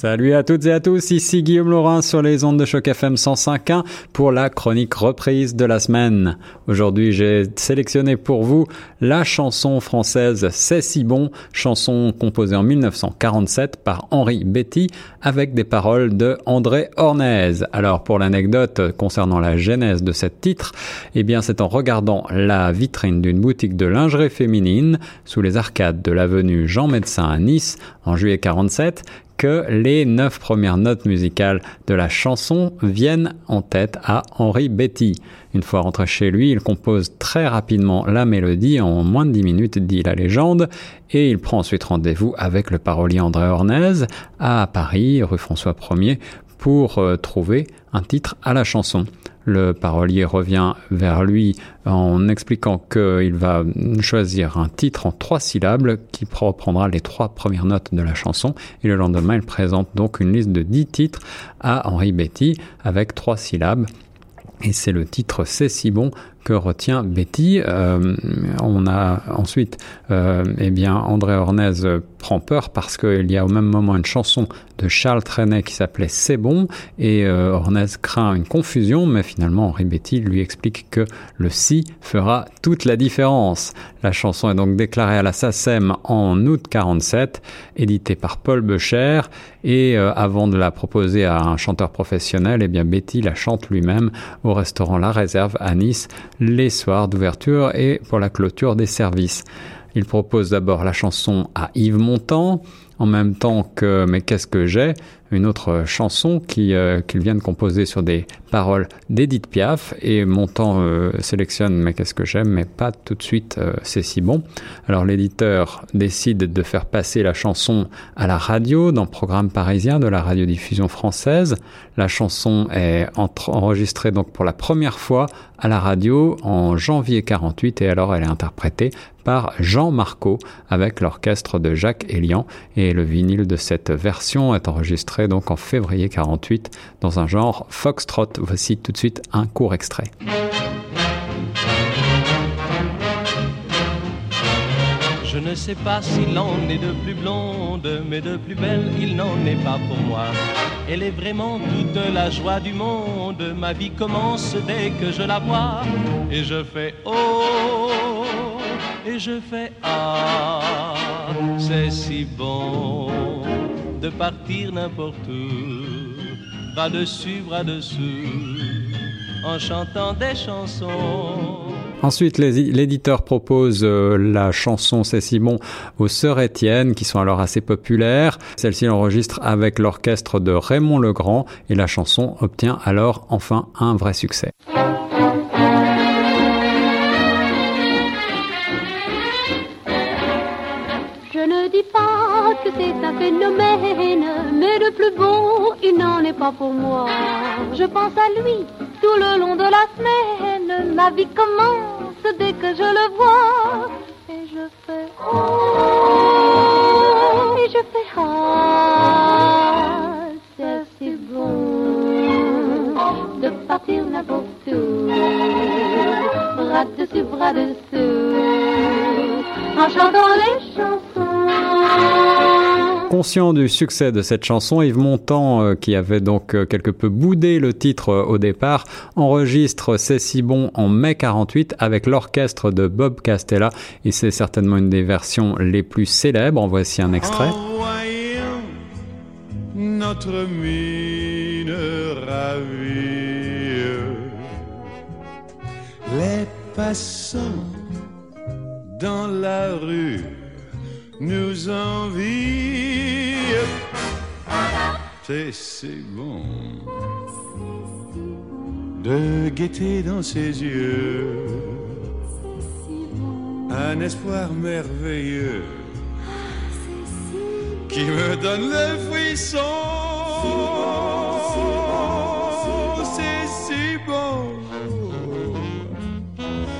Salut à toutes et à tous, ici Guillaume Laurin sur les ondes de choc FM 105.1 pour la chronique reprise de la semaine. Aujourd'hui, j'ai sélectionné pour vous la chanson française C'est si bon, chanson composée en 1947 par Henri Betty avec des paroles de André Ornez. Alors pour l'anecdote concernant la genèse de ce titre, eh bien c'est en regardant la vitrine d'une boutique de lingerie féminine sous les arcades de l'avenue Jean Médecin à Nice en juillet 47 que les neuf premières notes musicales de la chanson viennent en tête à Henri Betty. Une fois rentré chez lui, il compose très rapidement la mélodie en moins de dix minutes, dit la légende, et il prend ensuite rendez-vous avec le parolier André Ornez à Paris, rue François 1er, pour euh, trouver un titre à la chanson. Le parolier revient vers lui en expliquant qu'il va choisir un titre en trois syllabes qui reprendra les trois premières notes de la chanson. Et le lendemain, il présente donc une liste de dix titres à Henri Betty avec trois syllabes. Et c'est le titre C'est si bon retient Betty. Euh, on a ensuite, euh, eh bien, André Ornez prend peur parce qu'il y a au même moment une chanson de Charles Trenet qui s'appelait C'est bon et euh, Ornez craint une confusion, mais finalement Henri Betty lui explique que le si fera toute la différence. La chanson est donc déclarée à la SACEM en août 47, éditée par Paul Becher et euh, avant de la proposer à un chanteur professionnel, eh bien Betty la chante lui-même au restaurant La Réserve à Nice les soirs d'ouverture et pour la clôture des services. Il propose d'abord la chanson à Yves Montand, en même temps que Mais qu'est-ce que j'ai? Une autre chanson euh, qu'il vient de composer sur des paroles d'Edith Piaf et Montand euh, sélectionne mais qu'est-ce que j'aime mais pas tout de suite euh, c'est si bon. Alors l'éditeur décide de faire passer la chanson à la radio dans le programme parisien de la radiodiffusion française. La chanson est enregistrée donc pour la première fois à la radio en janvier 48 et alors elle est interprétée par Jean Marco avec l'orchestre de Jacques Elian et le vinyle de cette version est enregistré donc en février 48 dans un genre foxtrot. Voici tout de suite un court extrait. Je ne sais pas s'il en est de plus blonde, mais de plus belle, il n'en est pas pour moi. Elle est vraiment toute la joie du monde. Ma vie commence dès que je la vois. Et je fais oh, et je fais ah, c'est si bon de partir n'importe où, bras dessus, bras dessous, en chantant des chansons. Ensuite, l'éditeur propose euh, la chanson C'est si bon aux Sœurs Étienne, qui sont alors assez populaires. Celle-ci l'enregistre avec l'orchestre de Raymond Legrand et la chanson obtient alors enfin un vrai succès. Pour moi. Je pense à lui tout le long de la semaine. Ma vie commence dès que je le vois. Et je fais oh, et je fais ah, c'est si bon de partir n'importe où, bras dessus, bras dessous, en chantant les chansons. Conscient du succès de cette chanson, Yves Montand, euh, qui avait donc euh, quelque peu boudé le titre euh, au départ, enregistre C'est si bon en mai 48 avec l'orchestre de Bob Castella et c'est certainement une des versions les plus célèbres. En voici un extrait. C'est si bon. De guetter dans ses yeux. Un espoir merveilleux. Qui me donne le frisson. C'est si bon,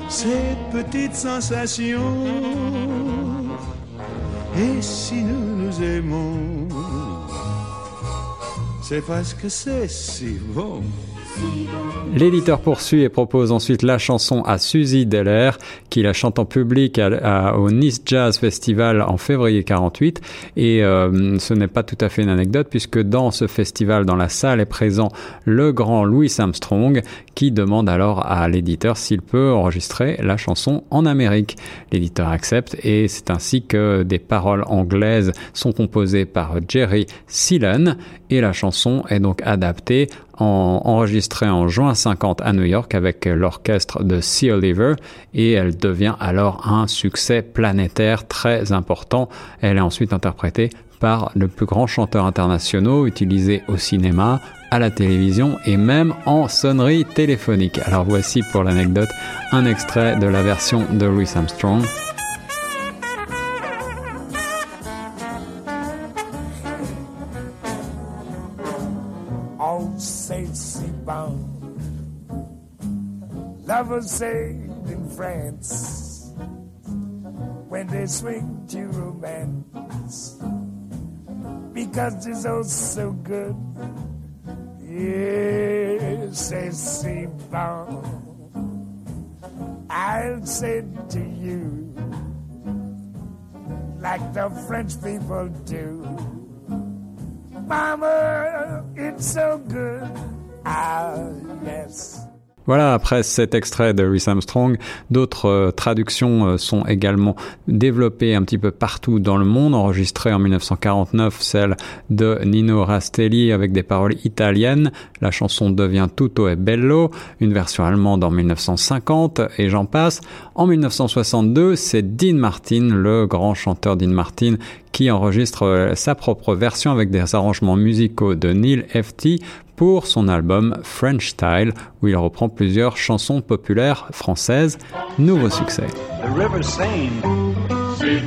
cette petite sensation. Et si nous nous aimons, c'est parce que c'est si bon. L'éditeur poursuit et propose ensuite la chanson à Suzy Deller, qui la chante en public au Nice Jazz Festival en février 48. Et euh, ce n'est pas tout à fait une anecdote, puisque dans ce festival, dans la salle, est présent le grand Louis Armstrong, qui demande alors à l'éditeur s'il peut enregistrer la chanson en Amérique. L'éditeur accepte, et c'est ainsi que des paroles anglaises sont composées par Jerry Sealan, et la chanson est donc adaptée en, enregistrée en juin 50 à New York avec l'orchestre de Sea Oliver et elle devient alors un succès planétaire très important. Elle est ensuite interprétée par le plus grand chanteur international utilisé au cinéma, à la télévision et même en sonnerie téléphonique. Alors voici pour l'anecdote un extrait de la version de Louis Armstrong. Lovers say in France when they swing to romance because it's all so good. Yes, c'est bon. I'll say to you like the French people do. Mama, it's so good. Voilà, après cet extrait de Louis Armstrong, d'autres euh, traductions euh, sont également développées un petit peu partout dans le monde, enregistrées en 1949, celle de Nino Rastelli avec des paroles italiennes. La chanson devient Tutto e bello, une version allemande en 1950 et j'en passe. En 1962, c'est Dean Martin, le grand chanteur Dean Martin, qui enregistre euh, sa propre version avec des arrangements musicaux de Neil Hefti pour son album French Style, où il reprend plusieurs chansons populaires françaises. Nouveau succès. C'est.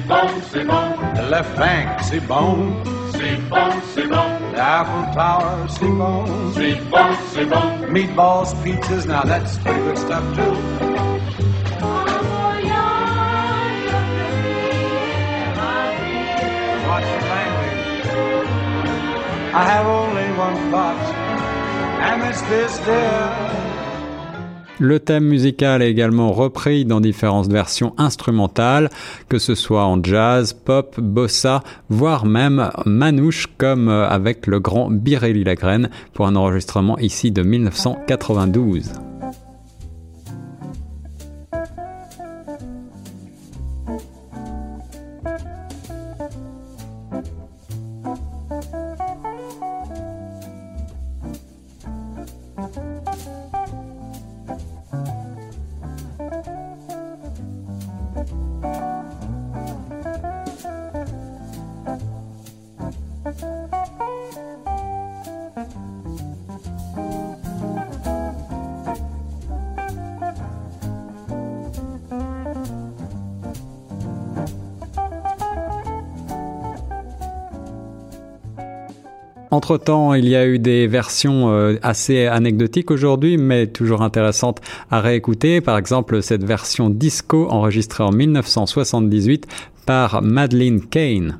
Le thème musical est également repris dans différentes versions instrumentales, que ce soit en jazz, pop, bossa, voire même manouche comme avec le grand Birelli Lagrène pour un enregistrement ici de 1992. Entre-temps, il y a eu des versions euh, assez anecdotiques aujourd'hui, mais toujours intéressantes à réécouter. Par exemple, cette version disco enregistrée en 1978 par Madeleine Kane.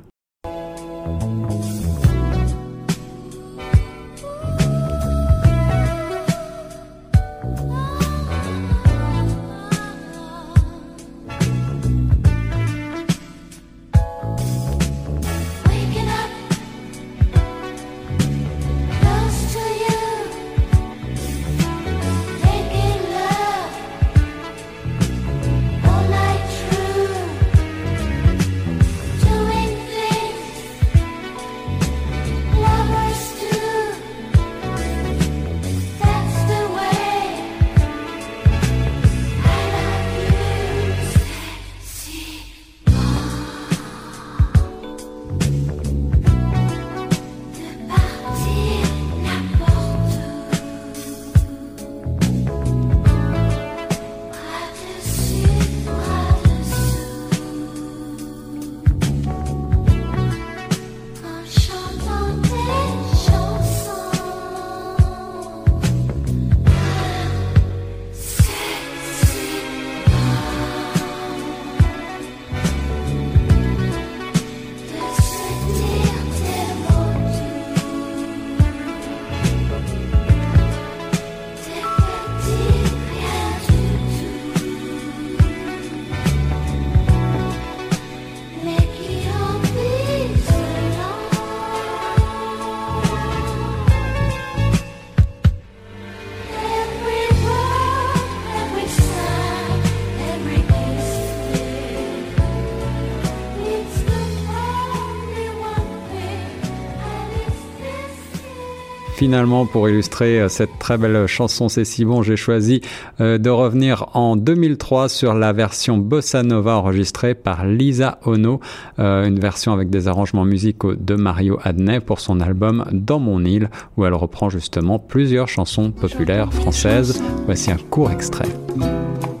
Finalement, pour illustrer euh, cette très belle chanson C'est si bon, j'ai choisi euh, de revenir en 2003 sur la version Bossa Nova enregistrée par Lisa Ono, euh, une version avec des arrangements musicaux de Mario Adnet pour son album Dans mon île, où elle reprend justement plusieurs chansons populaires françaises. Voici un court extrait.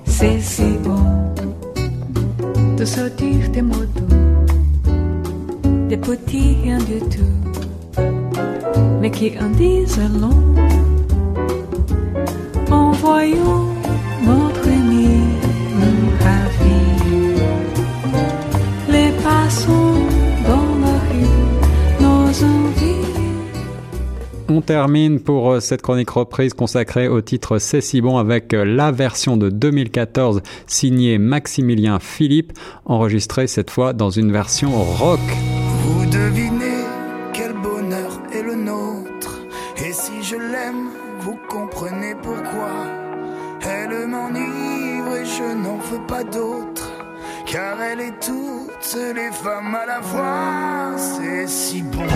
C'est si bon de sortir mots des petits rien du tout, mais qui en disent long en voyant notre ami ravi. Les passants dans la rue, nos envies. On termine pour euh, cette chronique reprise consacrée au titre C'est si bon avec euh, la version de 2014 signée Maximilien Philippe, enregistrée cette fois dans une version rock. Vous devinez pas d'autre. Car elle est toutes les femmes à la fois. C'est si bon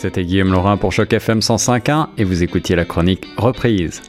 C'était Guillaume Laurin pour Choc FM 105.1 et vous écoutiez la chronique reprise.